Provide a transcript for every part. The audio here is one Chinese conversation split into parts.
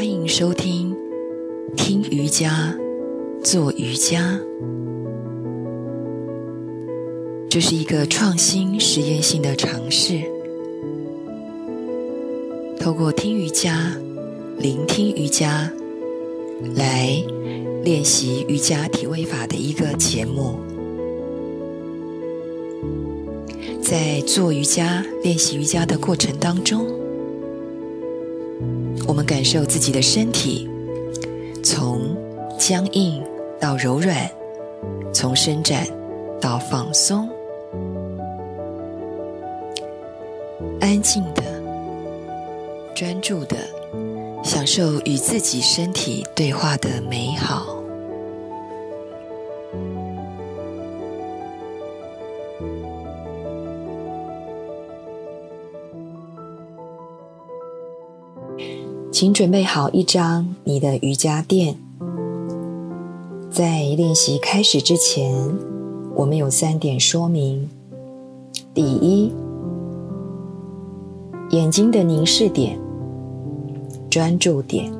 欢迎收听听瑜伽、做瑜伽。这是一个创新实验性的尝试，透过听瑜伽、聆听瑜伽来练习瑜伽体位法的一个节目。在做瑜伽、练习瑜伽的过程当中，我们感受自己的身体从僵硬到柔软，从伸展到放松，安静的、专注的享受与自己身体对话的美好。请准备好一张你的瑜伽垫。在练习开始之前，我们有三点说明：第一，眼睛的凝视点、专注点。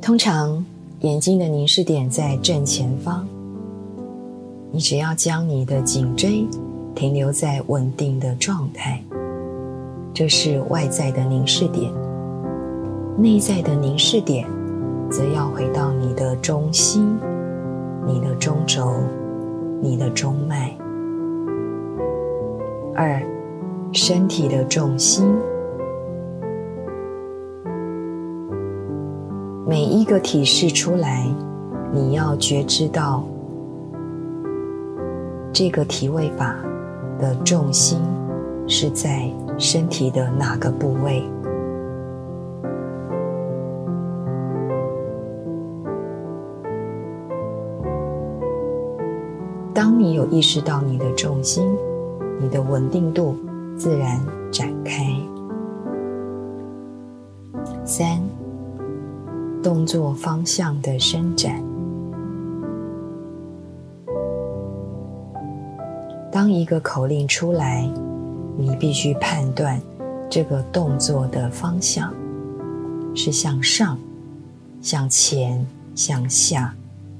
通常，眼睛的凝视点在正前方。你只要将你的颈椎停留在稳定的状态。这是外在的凝视点，内在的凝视点，则要回到你的中心、你的中轴、你的中脉。二，身体的重心，每一个体式出来，你要觉知到这个体位法的重心是在。身体的哪个部位？当你有意识到你的重心，你的稳定度自然展开。三，动作方向的伸展。当一个口令出来。你必须判断这个动作的方向是向上、向前、向下，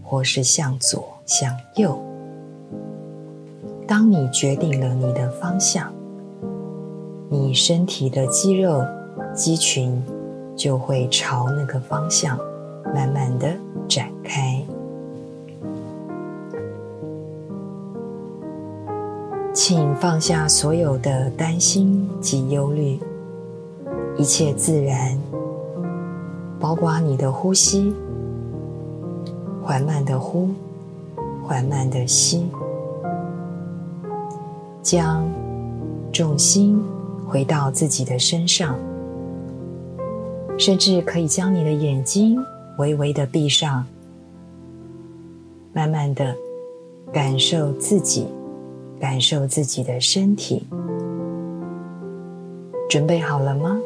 或是向左、向右。当你决定了你的方向，你身体的肌肉肌群就会朝那个方向慢慢的展开。请放下所有的担心及忧虑，一切自然，包括你的呼吸，缓慢的呼，缓慢的吸，将重心回到自己的身上，甚至可以将你的眼睛微微的闭上，慢慢的感受自己。感受自己的身体，准备好了吗？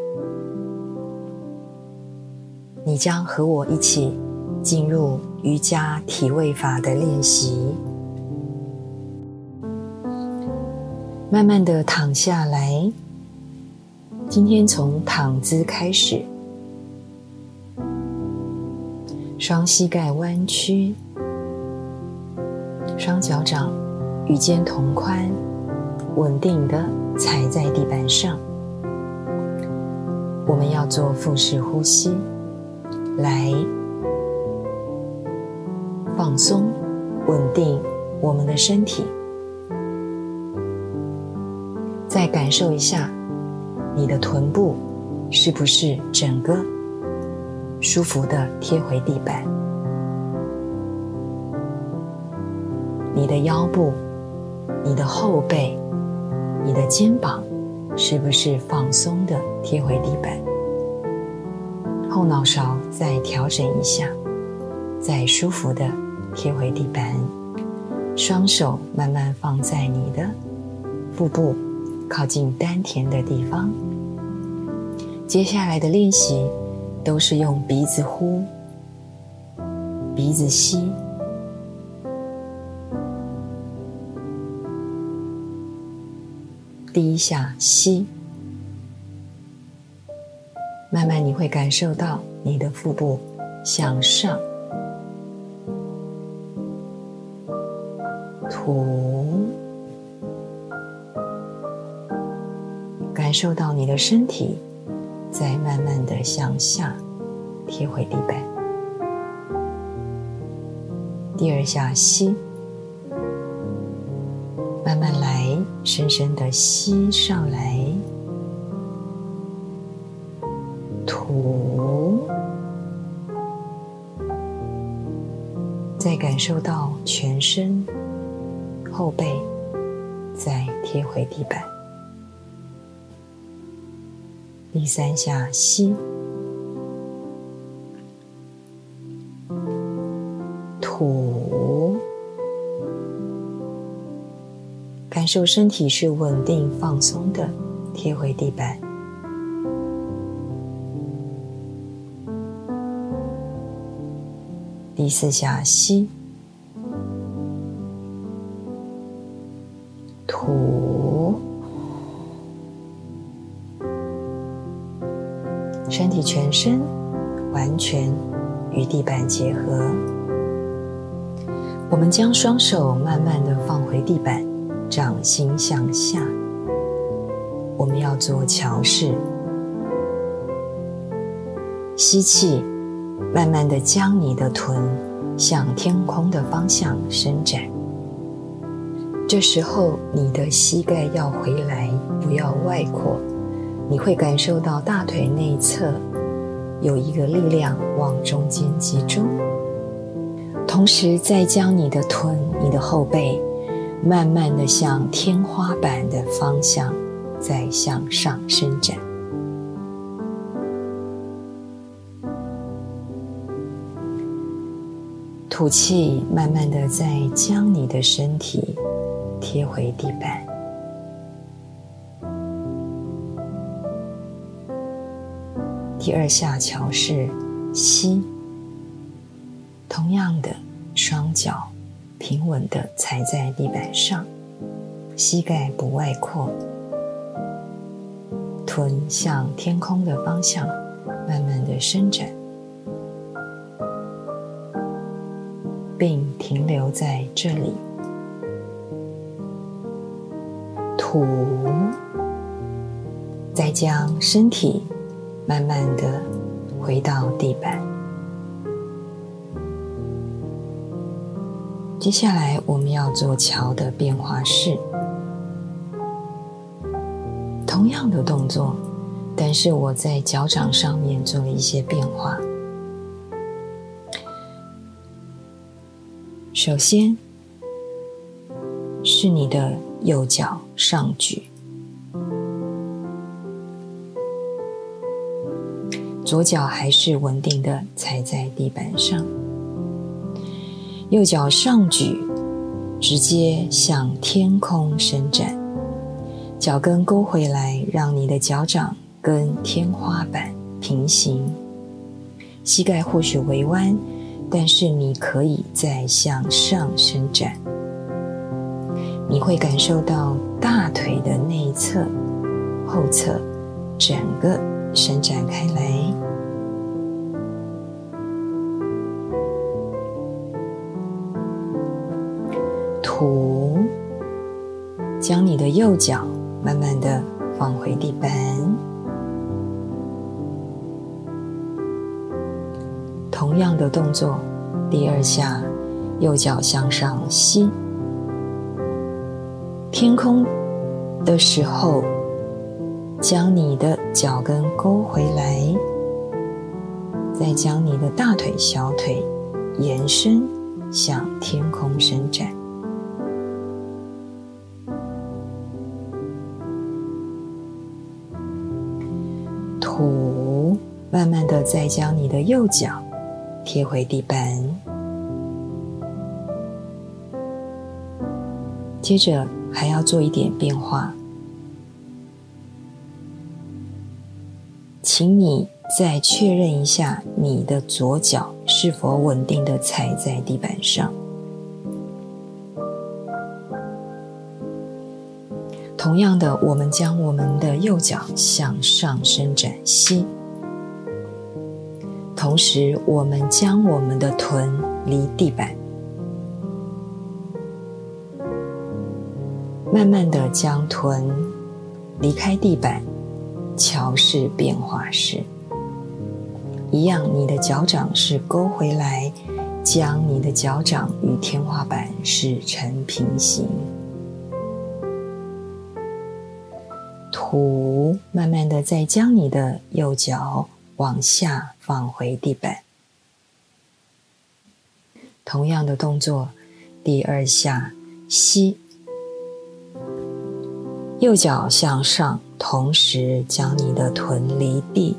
你将和我一起进入瑜伽体位法的练习。慢慢的躺下来，今天从躺姿开始，双膝盖弯曲，双脚掌。与肩同宽，稳定的踩在地板上。我们要做腹式呼吸，来放松、稳定我们的身体。再感受一下，你的臀部是不是整个舒服的贴回地板？你的腰部。你的后背、你的肩膀，是不是放松的贴回地板？后脑勺再调整一下，再舒服的贴回地板。双手慢慢放在你的腹部靠近丹田的地方。接下来的练习都是用鼻子呼，鼻子吸。第一下吸，慢慢你会感受到你的腹部向上，吐，感受到你的身体在慢慢的向下贴回地板。第二下吸，深深的吸上来，吐，再感受到全身后背再贴回地板。第三下吸。感受身体是稳定放松的，贴回地板。第四下吸，吐，身体全身完全与地板结合。我们将双手慢慢的放回地板，掌心向下。我们要做桥式，吸气，慢慢的将你的臀向天空的方向伸展。这时候，你的膝盖要回来，不要外扩。你会感受到大腿内侧有一个力量往中间集中。同时，再将你的臀、你的后背，慢慢的向天花板的方向再向上伸展。吐气，慢慢的再将你的身体贴回地板。第二下桥是吸。同样的，双脚平稳的踩在地板上，膝盖不外扩，臀向天空的方向慢慢的伸展，并停留在这里。吐，再将身体慢慢的回到地板。接下来我们要做桥的变化式，同样的动作，但是我在脚掌上面做了一些变化。首先是你的右脚上举，左脚还是稳定的踩在地板上。右脚上举，直接向天空伸展，脚跟勾回来，让你的脚掌跟天花板平行。膝盖或许微弯，但是你可以再向上伸展。你会感受到大腿的内侧、后侧整个伸展开来。吐，将你的右脚慢慢的放回地板。同样的动作，第二下，右脚向上吸。天空的时候，将你的脚跟勾回来，再将你的大腿、小腿延伸向天空伸展。吐，慢慢的再将你的右脚贴回地板，接着还要做一点变化，请你再确认一下你的左脚是否稳定的踩在地板上。同样的，我们将我们的右脚向上伸展，吸，同时，我们将我们的臀离地板，慢慢的将臀离开地板，桥式变化式。一样，你的脚掌是勾回来，将你的脚掌与天花板是成平行。吐，慢慢的再将你的右脚。往下放回地板，同样的动作，第二下吸，右脚向上，同时将你的臀离地，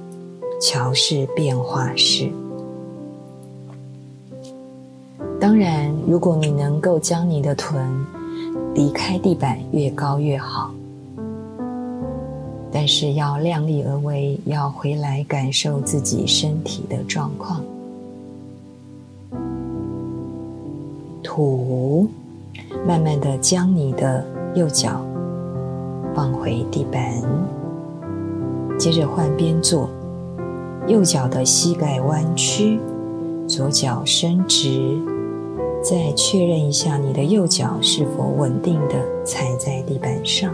桥式变化式。当然，如果你能够将你的臀离开地板，越高越好。但是要量力而为，要回来感受自己身体的状况。吐，慢慢的将你的右脚放回地板，接着换边坐，右脚的膝盖弯曲，左脚伸直，再确认一下你的右脚是否稳定的踩在地板上。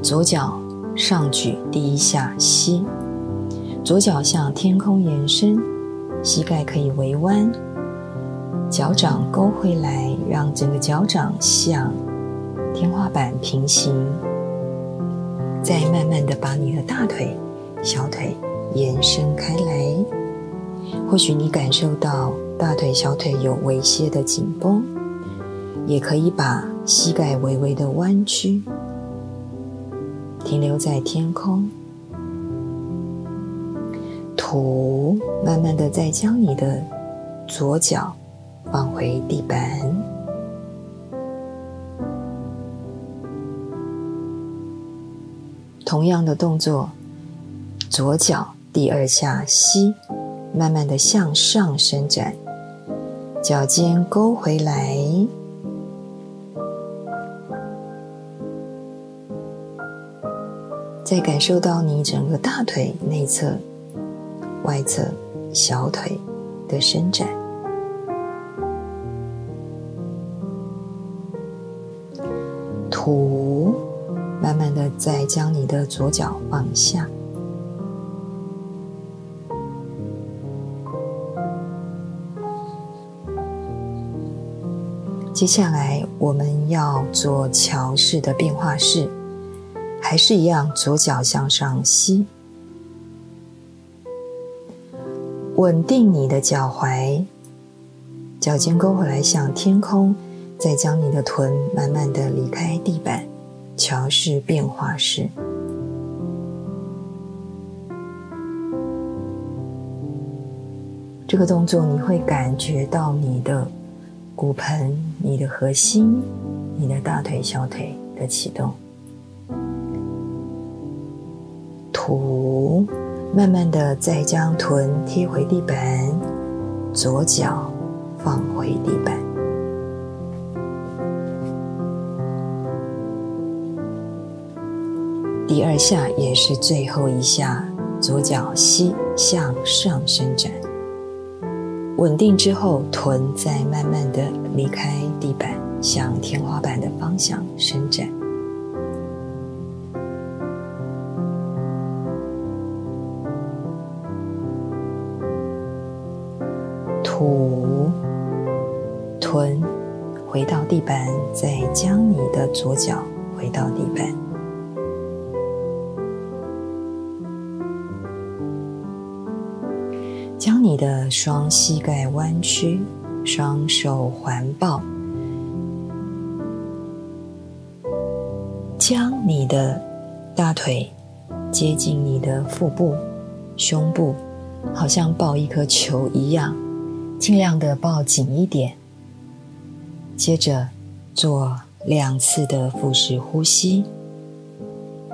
左脚上举第一下吸，左脚向天空延伸，膝盖可以微弯，脚掌勾回来，让整个脚掌向天花板平行。再慢慢的把你的大腿、小腿延伸开来，或许你感受到大腿、小腿有微些的紧绷，也可以把膝盖微微的弯曲。停留在天空，吐，慢慢的再将你的左脚放回地板，同样的动作，左脚第二下吸，慢慢的向上伸展，脚尖勾回来。再感受到你整个大腿内侧、外侧、小腿的伸展，吐，慢慢的再将你的左脚放下。接下来我们要做桥式的变化式。还是一样，左脚向上吸，稳定你的脚踝，脚尖勾回来向天空，再将你的臀慢慢的离开地板，桥式变化式。这个动作你会感觉到你的骨盆、你的核心、你的大腿、小腿的启动。吐，慢慢的再将臀贴回地板，左脚放回地板。第二下也是最后一下，左脚膝向上伸展，稳定之后，臀再慢慢的离开地板，向天花板的方向伸展。地板，再将你的左脚回到地板，将你的双膝盖弯曲，双手环抱，将你的大腿接近你的腹部、胸部，好像抱一颗球一样。尽量的抱紧一点，接着做两次的腹式呼吸，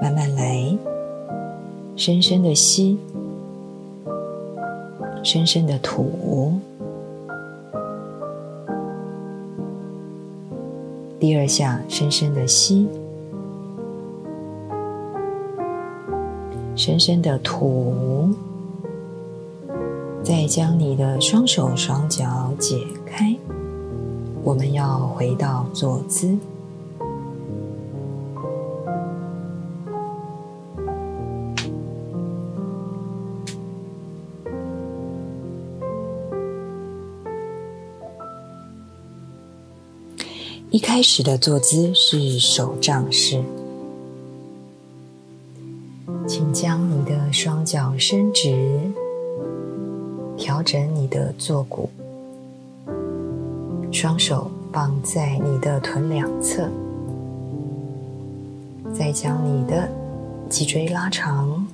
慢慢来，深深的吸，深深的吐。第二下，深深的吸，深深的吐。再将你的双手双脚解开，我们要回到坐姿。一开始的坐姿是手杖式，请将你的双脚伸直，调整你的坐骨，双手放在你的臀两侧，再将你的脊椎拉长，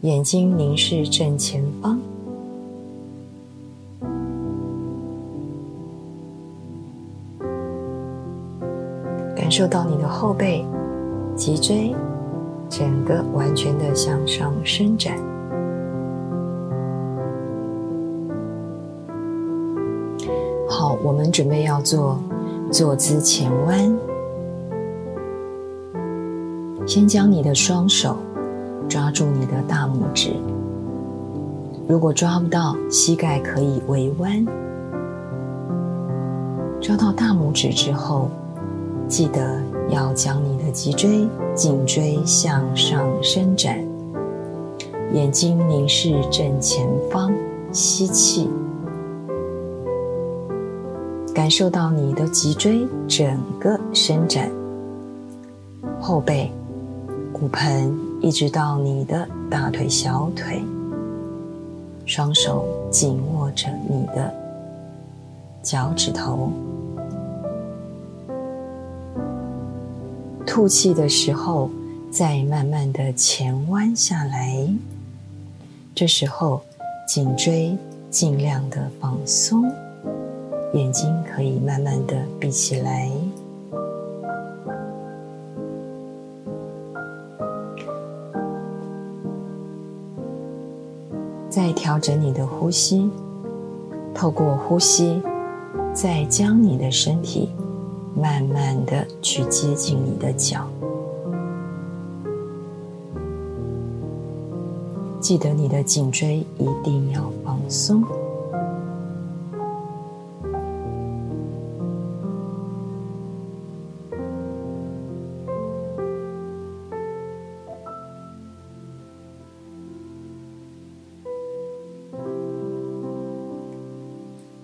眼睛凝视正前方。感受到你的后背、脊椎整个完全的向上伸展。我们准备要做坐姿前弯。先将你的双手抓住你的大拇指，如果抓不到，膝盖可以微弯。抓到大拇指之后。记得要将你的脊椎、颈椎向上伸展，眼睛凝视正前方，吸气，感受到你的脊椎整个伸展，后背、骨盆一直到你的大腿、小腿，双手紧握着你的脚趾头。吐气的时候，再慢慢的前弯下来。这时候，颈椎尽量的放松，眼睛可以慢慢的闭起来。再调整你的呼吸，透过呼吸，再将你的身体。慢慢的去接近你的脚，记得你的颈椎一定要放松。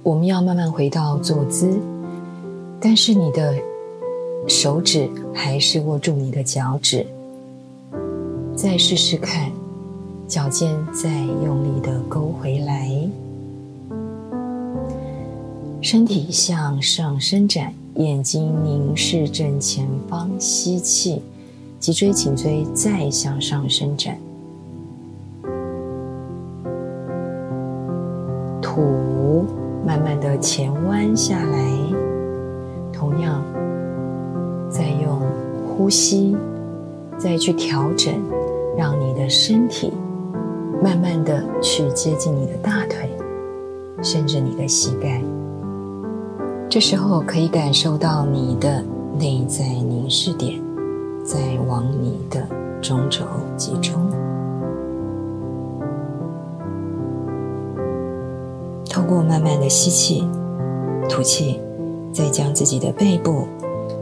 我们要慢慢回到坐姿。但是你的手指还是握住你的脚趾，再试试看，脚尖再用力的勾回来，身体向上伸展，眼睛凝视正前方，吸气，脊椎颈椎再向上伸展，的前弯下来。同样，再用呼吸，再去调整，让你的身体慢慢的去接近你的大腿，甚至你的膝盖。这时候可以感受到你的内在凝视点在往你的中轴集中。慢慢的吸气、吐气。再将自己的背部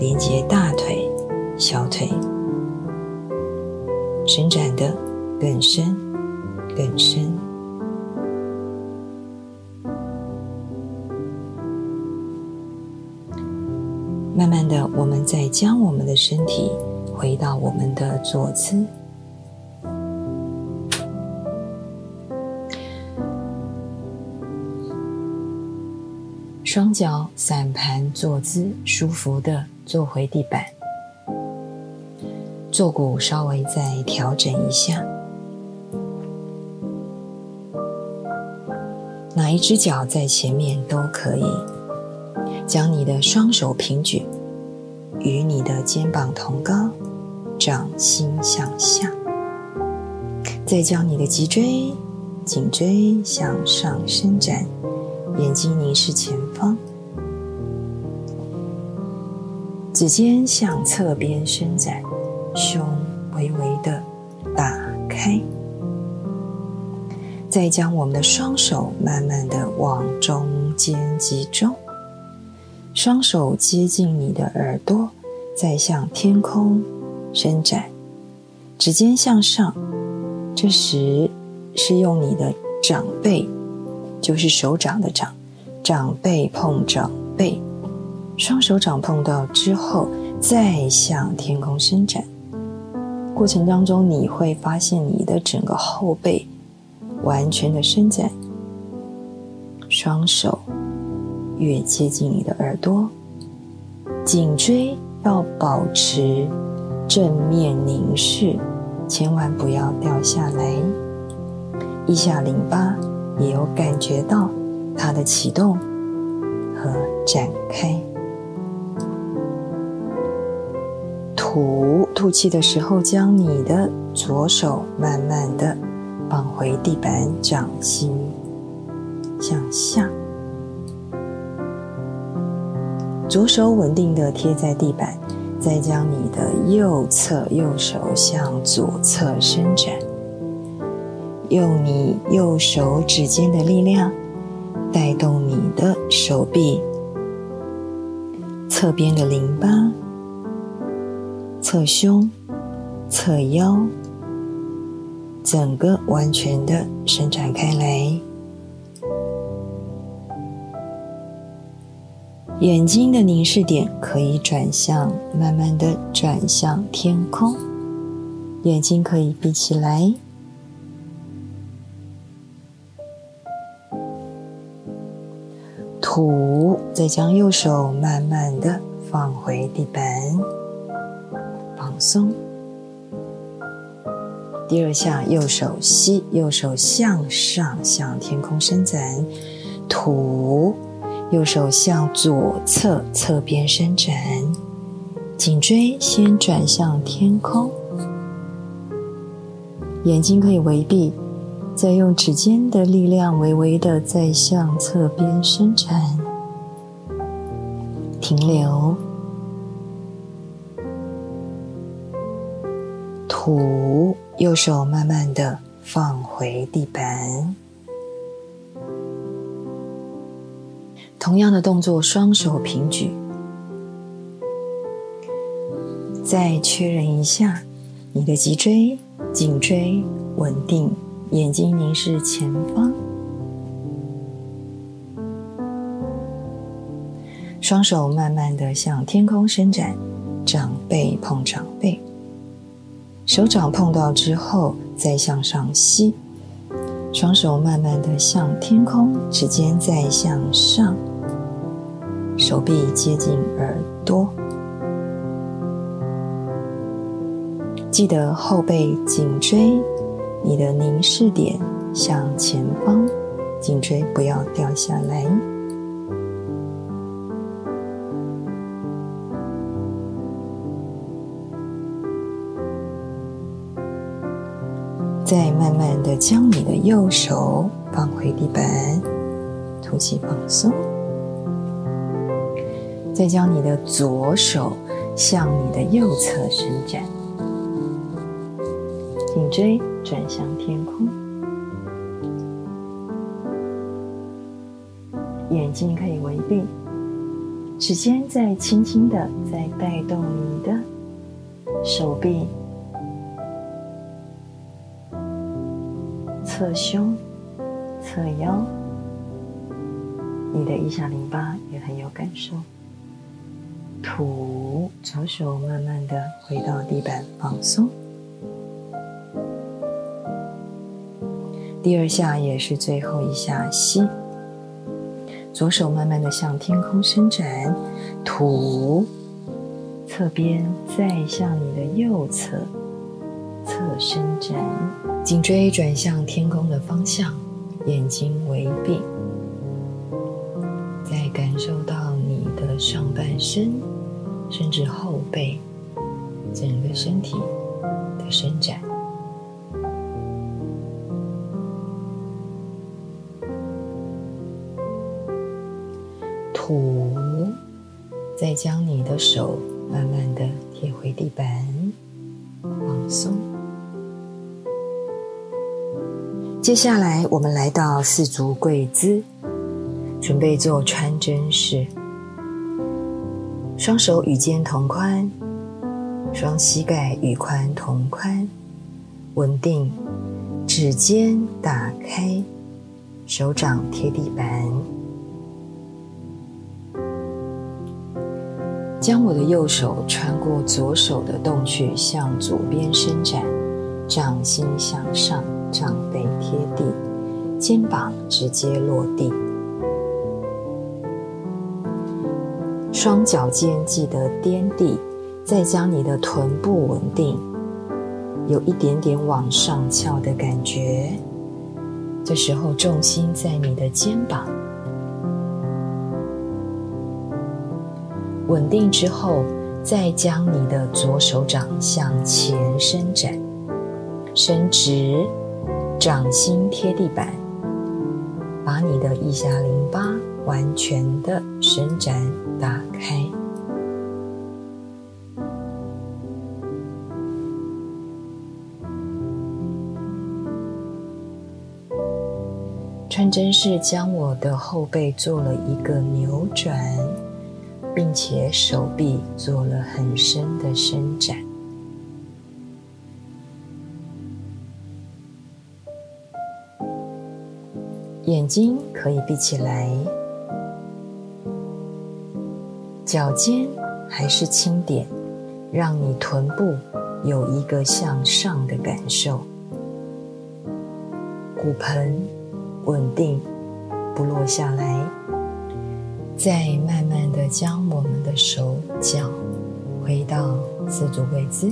连接大腿、小腿，伸展的更深、更深。慢慢的，我们再将我们的身体回到我们的坐姿。双脚散盘坐姿，舒服的坐回地板，坐骨稍微再调整一下。哪一只脚在前面都可以。将你的双手平举，与你的肩膀同高，掌心向下。再将你的脊椎、颈椎向上伸展。眼睛凝视前方，指尖向侧边伸展，胸微微的打开。再将我们的双手慢慢的往中间集中，双手接近你的耳朵，再向天空伸展，指尖向上。这时是用你的掌背，就是手掌的掌，掌背碰掌背，双手掌碰到之后，再向天空伸展。过程当中，你会发现你的整个后背。完全的伸展，双手越接近你的耳朵，颈椎要保持正面凝视，千万不要掉下来。腋下淋巴也有感觉到它的启动和展开。吐吐气的时候，将你的左手慢慢的。放回地板，掌心向下，左手稳定的贴在地板，再将你的右侧右手向左侧伸展，用你右手指尖的力量带动你的手臂。侧边的淋巴、侧胸、侧腰。整个完全的伸展开来，眼睛的凝视点可以转向，慢慢的转向天空，眼睛可以闭起来，再将右手慢慢的放回地板，放松。第二下，右手吸，右手向上向天空伸展，吐，右手向左侧侧边伸展，颈椎先转向天空，眼睛可以微闭，再用指尖的力量微微的再向侧边伸展，停留，吐。右手慢慢的放回地板，同样的动作，双手平举，再确认一下你的脊椎、颈椎稳定，眼睛凝视前方，双手慢慢的向天空伸展，掌背碰掌背。手掌碰到之后，再向上吸，双手慢慢的向天空，指尖再向上，手臂接近耳朵，记得后背颈椎，你的凝视点向前方，颈椎不要掉下来。将你的右手放回地板，吐气放松。再将你的左手向你的右侧伸展，颈椎转向天空，眼睛可以微闭，指尖在轻轻的在带动你的手臂。侧胸、侧腰，你的腋下淋巴也很有感受。吐，左手慢慢的回到地板放松。第二下也是最后一下，吸，左手慢慢的向天空伸展，吐，侧边再向你的右侧侧伸展。颈椎转向天空的方向，眼睛微闭，再感受到你的上半身，甚至后背，整个身体的伸展。吐，再将你的手慢慢的贴回地板，接下来，我们来到四足跪姿，准备做穿针式。双手与肩同宽，双膝盖与髋同宽，稳定，指尖打开，手掌贴地板。将我的右手穿过左手的洞穴，向左边伸展，掌心向上。掌背贴地，肩膀直接落地，双脚尖记得掂地，再将你的臀部稳定，有一点点往上翘的感觉。这时候重心在你的肩膀，稳定之后，再将你的左手掌向前伸展，伸直。掌心贴地板，把你的腋下淋巴完全的伸展打开。穿针式将我的后背做了一个扭转，并且手臂做了很深的伸展。眼睛可以闭起来，脚尖还是轻点，让你臀部有一个向上的感受，骨盆稳定不落下来，再慢慢的将我们的手脚回到四足跪姿。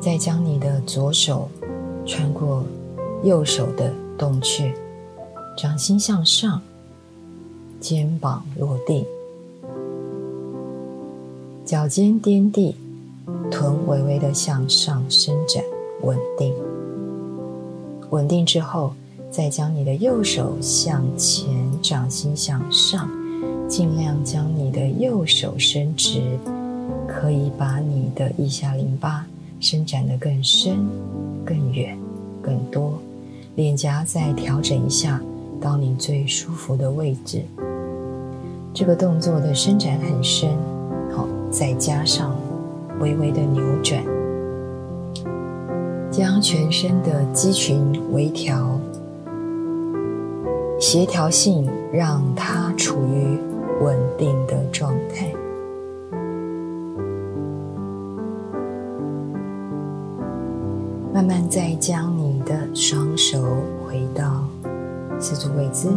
再将你的左手穿过右手的洞穴，掌心向上，肩膀落地，脚尖掂地，臀微微的向上伸展，稳定。稳定之后，再将你的右手向前，掌心向上，尽量将你的右手伸直。可以把你的腋下淋巴伸展的更深、更远、更多，脸颊再调整一下到你最舒服的位置。这个动作的伸展很深，好，再加上微微的扭转，将全身的肌群微调，协调性让它处于稳定的状态。慢慢再将你的双手回到四足跪姿，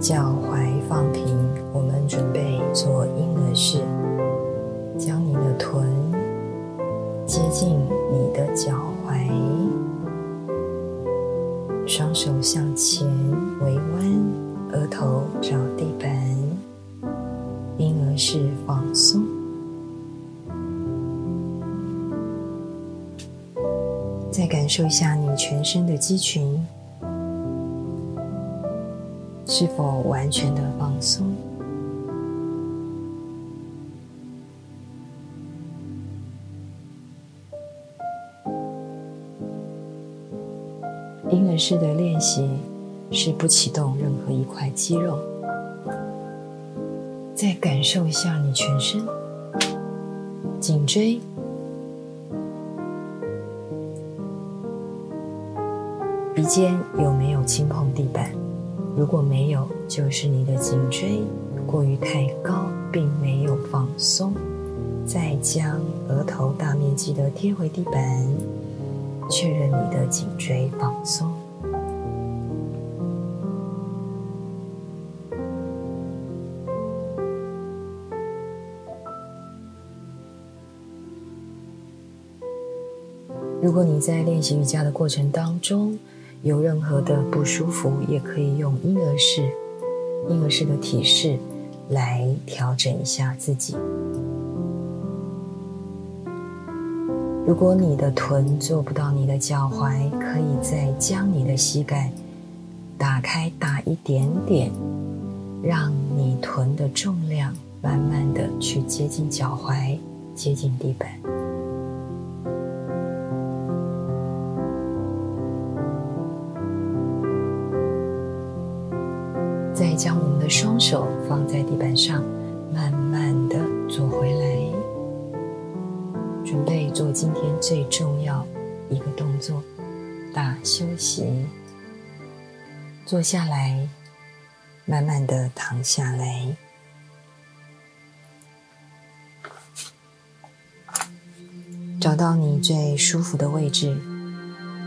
脚踝放平，我们准备做婴儿式，将你的臀接近你的脚踝，双手向前微弯，额头找地板，婴儿式放松。感受一下你全身的肌群是否完全的放松。婴儿式的练习是不启动任何一块肌肉。再感受一下你全身颈椎。鼻尖有没有轻碰地板？如果没有，就是你的颈椎过于太高，并没有放松。再将额头大面积的贴回地板，确认你的颈椎放松。如果你在练习瑜伽的过程当中，有任何的不舒服，也可以用婴儿式、婴儿式的体式来调整一下自己。如果你的臀做不到你的脚踝，可以再将你的膝盖打开大一点点，让你臀的重量慢慢的去接近脚踝，接近地板。将我们的双手放在地板上，慢慢的坐回来，准备做今天最重要一个动作——大休息。坐下来，慢慢的躺下来，找到你最舒服的位置，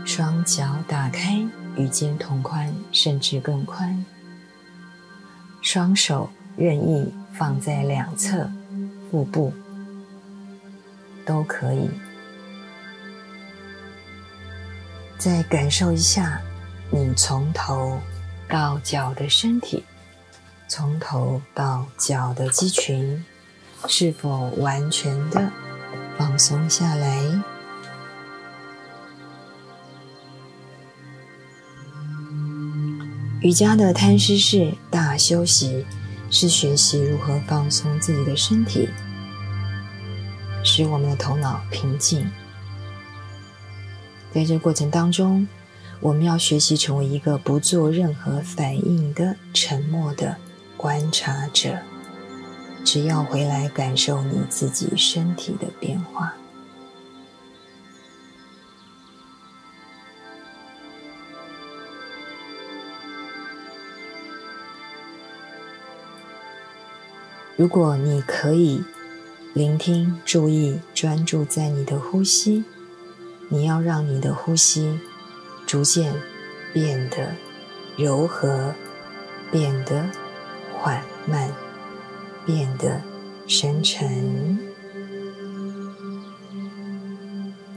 双脚打开，与肩同宽，甚至更宽。双手任意放在两侧，腹部都可以。再感受一下，你从头。到脚的身体，从头到脚的肌群，是否完全的放松下来？瑜伽的摊尸式大休息，是学习如何放松自己的身体，使我们的头脑平静。在这过程当中。我们要学习成为一个不做任何反应的沉默的观察者，只要回来感受你自己身体的变化。如果你可以聆听、注意、专注在你的呼吸，你要让你的呼吸。逐渐变得柔和，变得缓慢，变得深沉。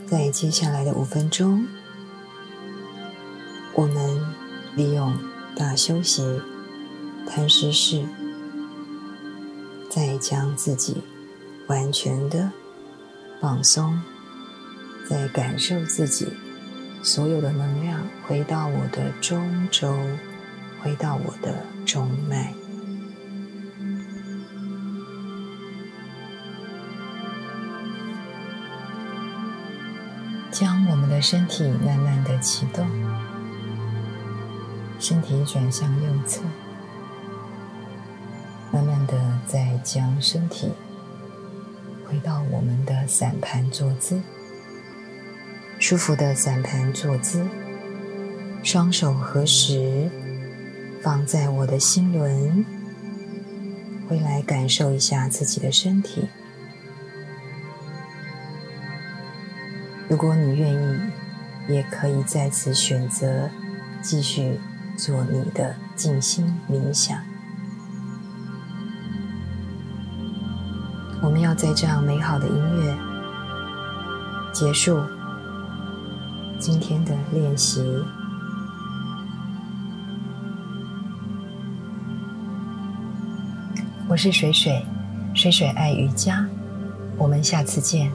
在接下来的五分钟，我们利用大休息、贪食式，再将自己完全的放松，再感受自己。所有的能量回到我的中轴，回到我的中脉，将我们的身体慢慢的启动，身体转向右侧，将身体回到我们的散盘坐姿。舒服的散盘坐姿，双手合十，放在我的心轮，回来感受一下自己的身体。如果你愿意，也可以再次选择继续做你的静心冥想。我们要在这样美好的音乐结束。今天的练习，我是水水，水水爱瑜伽，我们下次见。